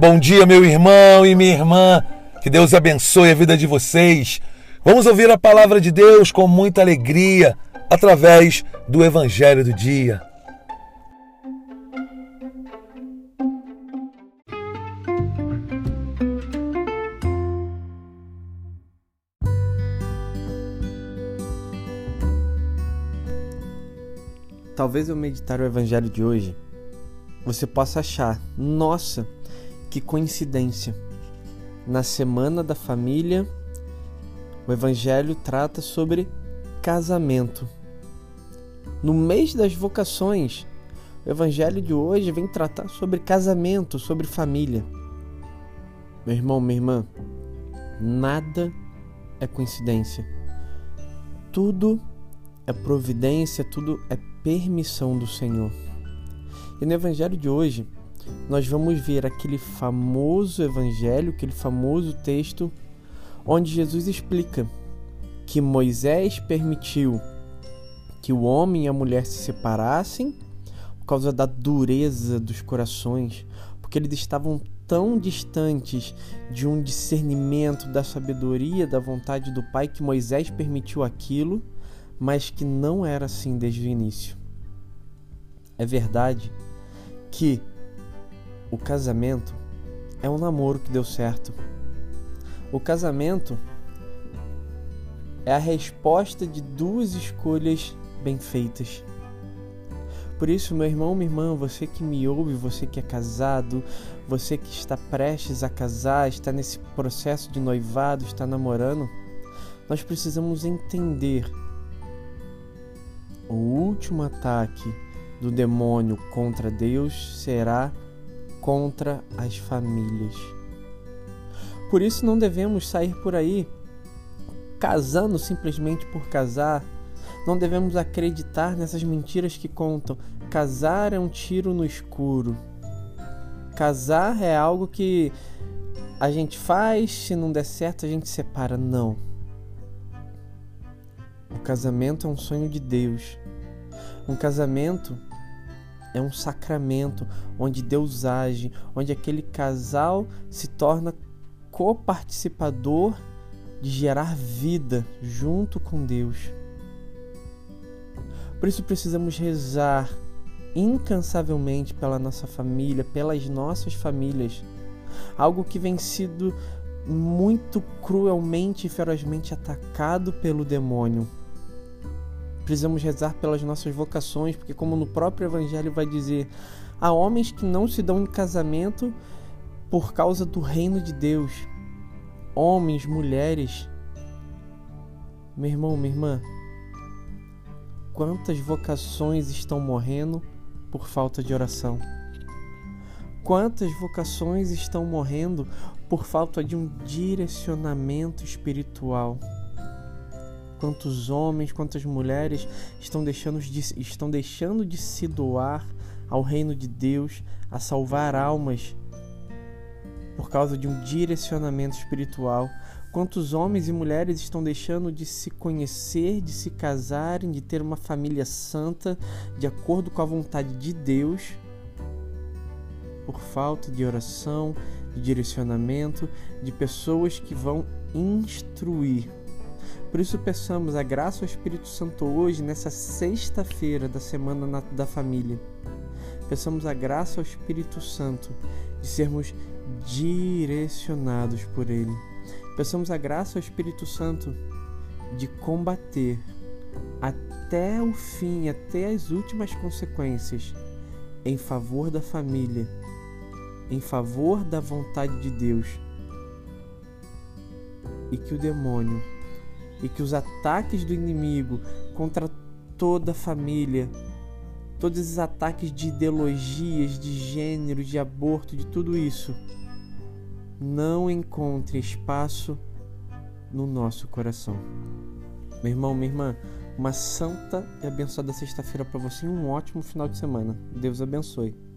Bom dia, meu irmão e minha irmã. Que Deus abençoe a vida de vocês. Vamos ouvir a palavra de Deus com muita alegria através do Evangelho do Dia. Talvez ao meditar o Evangelho de hoje, você possa achar, nossa, que coincidência. Na semana da família, o Evangelho trata sobre casamento. No mês das vocações, o Evangelho de hoje vem tratar sobre casamento, sobre família. Meu irmão, minha irmã, nada é coincidência. Tudo é providência, tudo é permissão do Senhor. E no Evangelho de hoje, nós vamos ver aquele famoso Evangelho, aquele famoso texto, onde Jesus explica que Moisés permitiu que o homem e a mulher se separassem por causa da dureza dos corações, porque eles estavam tão distantes de um discernimento da sabedoria, da vontade do Pai, que Moisés permitiu aquilo, mas que não era assim desde o início. É verdade que o casamento é um namoro que deu certo. O casamento é a resposta de duas escolhas bem feitas. Por isso, meu irmão, minha irmã, você que me ouve, você que é casado, você que está prestes a casar, está nesse processo de noivado, está namorando, nós precisamos entender o último ataque do demônio contra Deus será contra as famílias. Por isso não devemos sair por aí casando simplesmente por casar. Não devemos acreditar nessas mentiras que contam. Casar é um tiro no escuro. Casar é algo que a gente faz, se não der certo a gente separa. Não. O casamento é um sonho de Deus. Um casamento é um sacramento onde Deus age, onde aquele casal se torna coparticipador de gerar vida junto com Deus. Por isso precisamos rezar incansavelmente pela nossa família, pelas nossas famílias. Algo que vem sido muito cruelmente e ferozmente atacado pelo demônio precisamos rezar pelas nossas vocações, porque, como no próprio Evangelho vai dizer, há homens que não se dão em casamento por causa do reino de Deus. Homens, mulheres. Meu irmão, minha irmã, quantas vocações estão morrendo por falta de oração? Quantas vocações estão morrendo por falta de um direcionamento espiritual? Quantos homens, quantas mulheres estão deixando de, estão deixando de se doar ao reino de Deus, a salvar almas por causa de um direcionamento espiritual. Quantos homens e mulheres estão deixando de se conhecer, de se casarem, de ter uma família santa, de acordo com a vontade de Deus, por falta de oração, de direcionamento, de pessoas que vão instruir por isso, peçamos a graça ao Espírito Santo hoje, nessa sexta-feira da Semana da Família. Peçamos a graça ao Espírito Santo de sermos direcionados por Ele. Peçamos a graça ao Espírito Santo de combater até o fim, até as últimas consequências, em favor da família, em favor da vontade de Deus. E que o demônio e que os ataques do inimigo contra toda a família, todos esses ataques de ideologias, de gênero, de aborto, de tudo isso, não encontre espaço no nosso coração. Meu irmão, minha irmã, uma santa e abençoada sexta-feira para você e um ótimo final de semana. Deus abençoe.